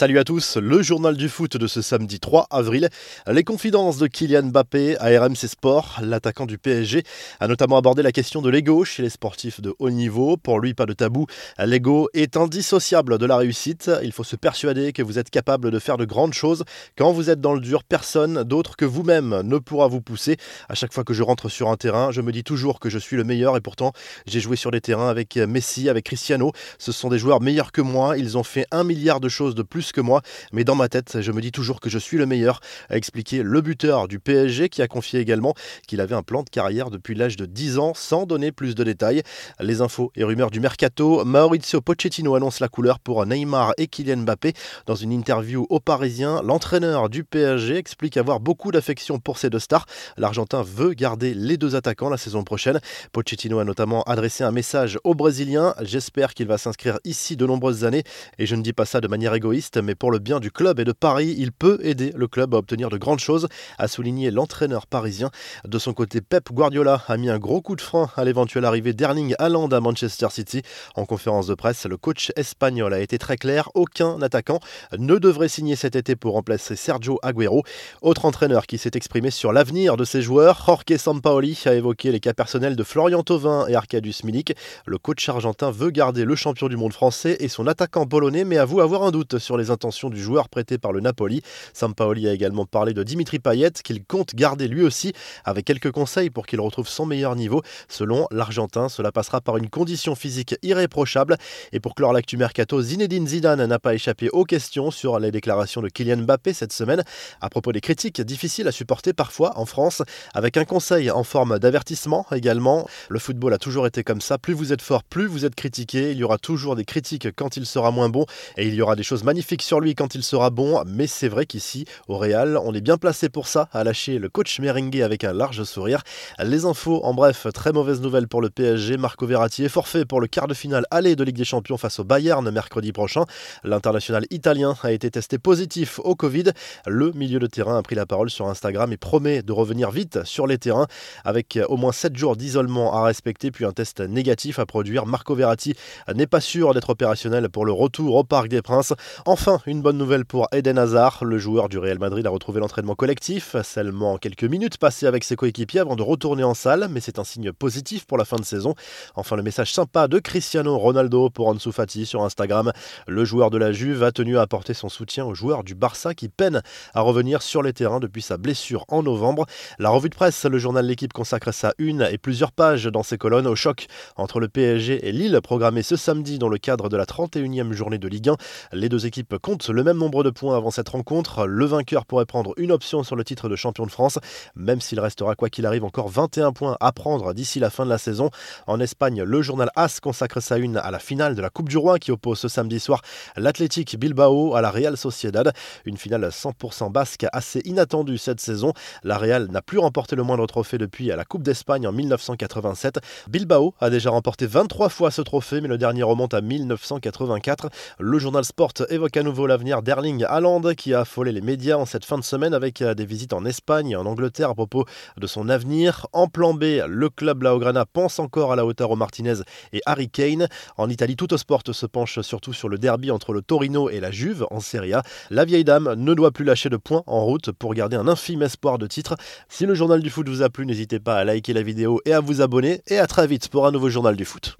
Salut à tous, le journal du foot de ce samedi 3 avril. Les confidences de Kylian Mbappé à RMC Sport, l'attaquant du PSG, a notamment abordé la question de l'ego chez les sportifs de haut niveau. Pour lui, pas de tabou. L'ego est indissociable de la réussite. Il faut se persuader que vous êtes capable de faire de grandes choses. Quand vous êtes dans le dur, personne d'autre que vous-même ne pourra vous pousser. À chaque fois que je rentre sur un terrain, je me dis toujours que je suis le meilleur et pourtant, j'ai joué sur des terrains avec Messi, avec Cristiano. Ce sont des joueurs meilleurs que moi. Ils ont fait un milliard de choses de plus que moi, mais dans ma tête, je me dis toujours que je suis le meilleur, a expliqué le buteur du PSG qui a confié également qu'il avait un plan de carrière depuis l'âge de 10 ans sans donner plus de détails. Les infos et rumeurs du mercato, Maurizio Pochettino annonce la couleur pour Neymar et Kylian Mbappé. Dans une interview au Parisien, l'entraîneur du PSG explique avoir beaucoup d'affection pour ces deux stars. L'Argentin veut garder les deux attaquants la saison prochaine. Pochettino a notamment adressé un message aux Brésiliens. J'espère qu'il va s'inscrire ici de nombreuses années et je ne dis pas ça de manière égoïste, mais pour le bien du club et de Paris, il peut aider le club à obtenir de grandes choses, a souligné l'entraîneur parisien. De son côté, Pep Guardiola a mis un gros coup de frein à l'éventuelle arrivée d'Erling Haaland à Manchester City. En conférence de presse, le coach espagnol a été très clair, aucun attaquant ne devrait signer cet été pour remplacer Sergio Aguero. Autre entraîneur qui s'est exprimé sur l'avenir de ses joueurs, Jorge Sampaoli a évoqué les cas personnels de Florian Thauvin et Arkadiusz Milik. Le coach argentin veut garder le champion du monde français et son attaquant polonais, mais avoue avoir un doute sur les intentions du joueur prêté par le Napoli. Sampaoli a également parlé de Dimitri Payet qu'il compte garder lui aussi avec quelques conseils pour qu'il retrouve son meilleur niveau. Selon l'Argentin, cela passera par une condition physique irréprochable. Et pour clore l'actu mercato, Zinedine Zidane n'a pas échappé aux questions sur les déclarations de Kylian Mbappé cette semaine à propos des critiques difficiles à supporter parfois en France, avec un conseil en forme d'avertissement également. Le football a toujours été comme ça, plus vous êtes fort, plus vous êtes critiqué, il y aura toujours des critiques quand il sera moins bon et il y aura des choses magnifiques sur lui quand il sera bon, mais c'est vrai qu'ici, au Real, on est bien placé pour ça, à lâcher le coach merengue avec un large sourire. Les infos, en bref, très mauvaise nouvelle pour le PSG. Marco Verratti est forfait pour le quart de finale aller de Ligue des Champions face au Bayern mercredi prochain. L'international italien a été testé positif au Covid. Le milieu de terrain a pris la parole sur Instagram et promet de revenir vite sur les terrains avec au moins 7 jours d'isolement à respecter puis un test négatif à produire. Marco Verratti n'est pas sûr d'être opérationnel pour le retour au Parc des Princes. Enfin, une bonne nouvelle pour Eden Hazard. Le joueur du Real Madrid a retrouvé l'entraînement collectif, seulement quelques minutes passées avec ses coéquipiers avant de retourner en salle, mais c'est un signe positif pour la fin de saison. Enfin, le message sympa de Cristiano Ronaldo pour Ansu Fati sur Instagram. Le joueur de la Juve a tenu à apporter son soutien aux joueurs du Barça qui peinent à revenir sur les terrains depuis sa blessure en novembre. La revue de presse, le journal L'équipe consacre sa une et plusieurs pages dans ses colonnes au choc entre le PSG et Lille programmé ce samedi dans le cadre de la 31e journée de Ligue 1. Les deux équipes comptent le même nombre de points avant cette rencontre. Le vainqueur pourrait prendre une option sur le titre de champion de France, même s'il restera quoi qu'il arrive encore 21 points à prendre d'ici la fin de la saison. En Espagne, le journal AS consacre sa une à la finale de la Coupe du Roi qui oppose ce samedi soir l'Athletic Bilbao à la Real Sociedad. Une finale 100% basque assez inattendue cette saison. La Real n'a plus remporté le moindre trophée depuis la Coupe d'Espagne en 1987. Bilbao a déjà remporté 23 fois ce trophée, mais le dernier remonte à 1984. Le journal Sport évoque à nouveau l'avenir d'Erling Haaland qui a affolé les médias en cette fin de semaine avec des visites en Espagne et en Angleterre à propos de son avenir. En plan B, le club Blaugrana pense encore à la hauteur au Martinez et Harry Kane. En Italie, tout sport se penche surtout sur le derby entre le Torino et la Juve en Serie A. La vieille dame ne doit plus lâcher de points en route pour garder un infime espoir de titre. Si le journal du foot vous a plu, n'hésitez pas à liker la vidéo et à vous abonner. Et à très vite pour un nouveau journal du foot.